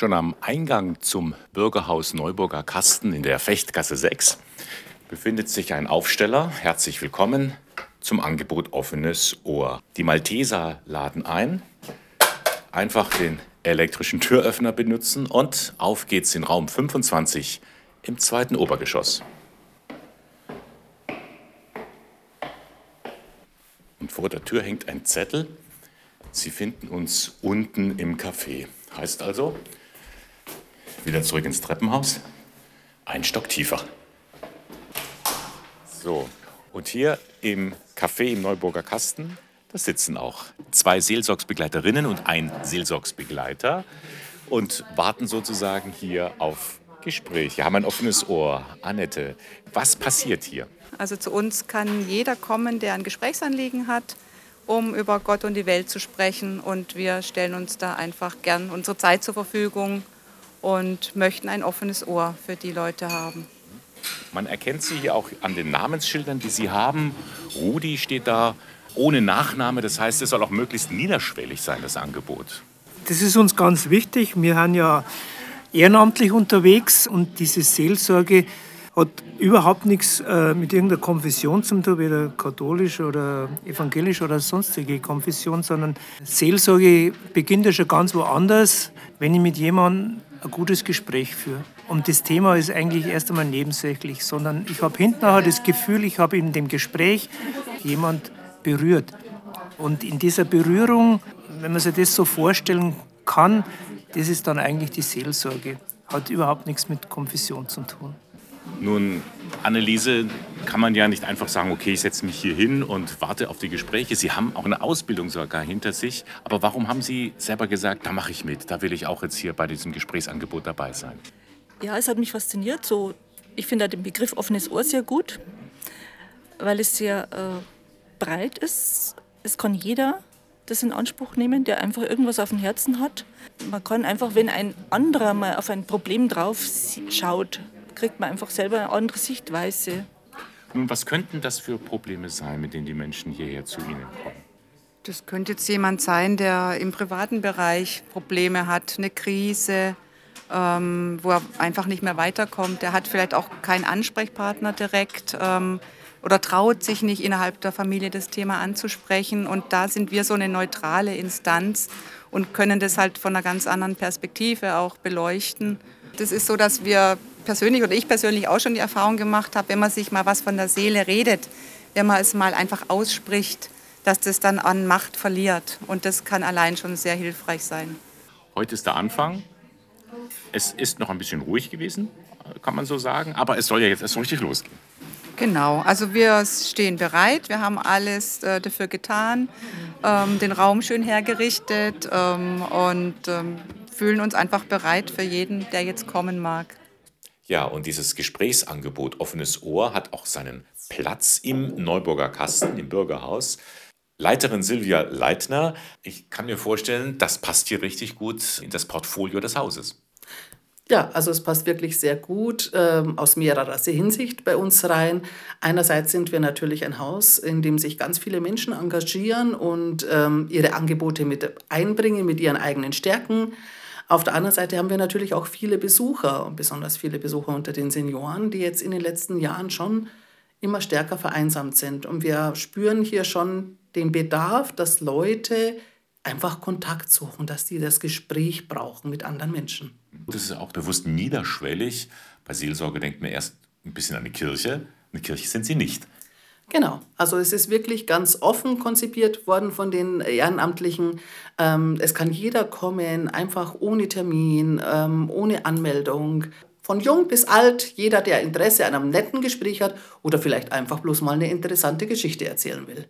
Schon am Eingang zum Bürgerhaus Neuburger Kasten in der Fechtgasse 6 befindet sich ein Aufsteller. Herzlich willkommen zum Angebot Offenes Ohr. Die Malteser laden ein. Einfach den elektrischen Türöffner benutzen und auf geht's in Raum 25 im zweiten Obergeschoss. Und vor der Tür hängt ein Zettel. Sie finden uns unten im Café. Heißt also, wieder zurück ins Treppenhaus, ein Stock tiefer. So, und hier im Café im Neuburger Kasten, da sitzen auch zwei Seelsorgsbegleiterinnen und ein Seelsorgsbegleiter und warten sozusagen hier auf Gespräch. Wir haben ein offenes Ohr. Annette, was passiert hier? Also zu uns kann jeder kommen, der ein Gesprächsanliegen hat, um über Gott und die Welt zu sprechen. Und wir stellen uns da einfach gern unsere Zeit zur Verfügung und möchten ein offenes Ohr für die Leute haben. Man erkennt sie hier auch an den Namensschildern, die sie haben. Rudi steht da ohne Nachname, das heißt, es soll auch möglichst niederschwellig sein, das Angebot. Das ist uns ganz wichtig. Wir haben ja ehrenamtlich unterwegs und diese Seelsorge hat überhaupt nichts äh, mit irgendeiner Konfession zu tun, weder katholisch oder evangelisch oder sonstige Konfession, sondern Seelsorge beginnt ja schon ganz woanders, wenn ich mit jemandem ein gutes Gespräch führe. Und das Thema ist eigentlich erst einmal nebensächlich, sondern ich habe hinterher das Gefühl, ich habe in dem Gespräch jemand berührt. Und in dieser Berührung, wenn man sich das so vorstellen kann, das ist dann eigentlich die Seelsorge. Hat überhaupt nichts mit Konfession zu tun. Nun, Anneliese, kann man ja nicht einfach sagen, okay, ich setze mich hier hin und warte auf die Gespräche. Sie haben auch eine Ausbildung sogar hinter sich. Aber warum haben Sie selber gesagt, da mache ich mit, da will ich auch jetzt hier bei diesem Gesprächsangebot dabei sein? Ja, es hat mich fasziniert. So, ich finde den Begriff offenes Ohr sehr gut, weil es sehr äh, breit ist. Es kann jeder das in Anspruch nehmen, der einfach irgendwas auf dem Herzen hat. Man kann einfach, wenn ein anderer mal auf ein Problem drauf schaut, kriegt man einfach selber eine andere Sichtweise. Nun, was könnten das für Probleme sein, mit denen die Menschen hierher zu Ihnen kommen? Das könnte jetzt jemand sein, der im privaten Bereich Probleme hat, eine Krise, ähm, wo er einfach nicht mehr weiterkommt. Der hat vielleicht auch keinen Ansprechpartner direkt. Ähm, oder traut sich nicht innerhalb der Familie das Thema anzusprechen. Und da sind wir so eine neutrale Instanz und können das halt von einer ganz anderen Perspektive auch beleuchten. Das ist so, dass wir persönlich oder ich persönlich auch schon die Erfahrung gemacht habe, wenn man sich mal was von der Seele redet, wenn man es mal einfach ausspricht, dass das dann an Macht verliert. Und das kann allein schon sehr hilfreich sein. Heute ist der Anfang. Es ist noch ein bisschen ruhig gewesen, kann man so sagen. Aber es soll ja jetzt erst richtig losgehen. Genau, also wir stehen bereit, wir haben alles äh, dafür getan, ähm, den Raum schön hergerichtet ähm, und ähm, fühlen uns einfach bereit für jeden, der jetzt kommen mag. Ja, und dieses Gesprächsangebot Offenes Ohr hat auch seinen Platz im Neuburger Kasten, im Bürgerhaus. Leiterin Silvia Leitner, ich kann mir vorstellen, das passt hier richtig gut in das Portfolio des Hauses. Ja, also es passt wirklich sehr gut ähm, aus mehrerer Hinsicht bei uns rein. Einerseits sind wir natürlich ein Haus, in dem sich ganz viele Menschen engagieren und ähm, ihre Angebote mit einbringen, mit ihren eigenen Stärken. Auf der anderen Seite haben wir natürlich auch viele Besucher, besonders viele Besucher unter den Senioren, die jetzt in den letzten Jahren schon immer stärker vereinsamt sind. Und wir spüren hier schon den Bedarf, dass Leute einfach Kontakt suchen, dass die das Gespräch brauchen mit anderen Menschen. Das ist auch bewusst niederschwellig. Bei Seelsorge denkt man erst ein bisschen an die Kirche. Eine Kirche sind sie nicht. Genau, also es ist wirklich ganz offen konzipiert worden von den Ehrenamtlichen. Ähm, es kann jeder kommen, einfach ohne Termin, ähm, ohne Anmeldung. Von jung bis alt, jeder, der Interesse an einem netten Gespräch hat oder vielleicht einfach bloß mal eine interessante Geschichte erzählen will.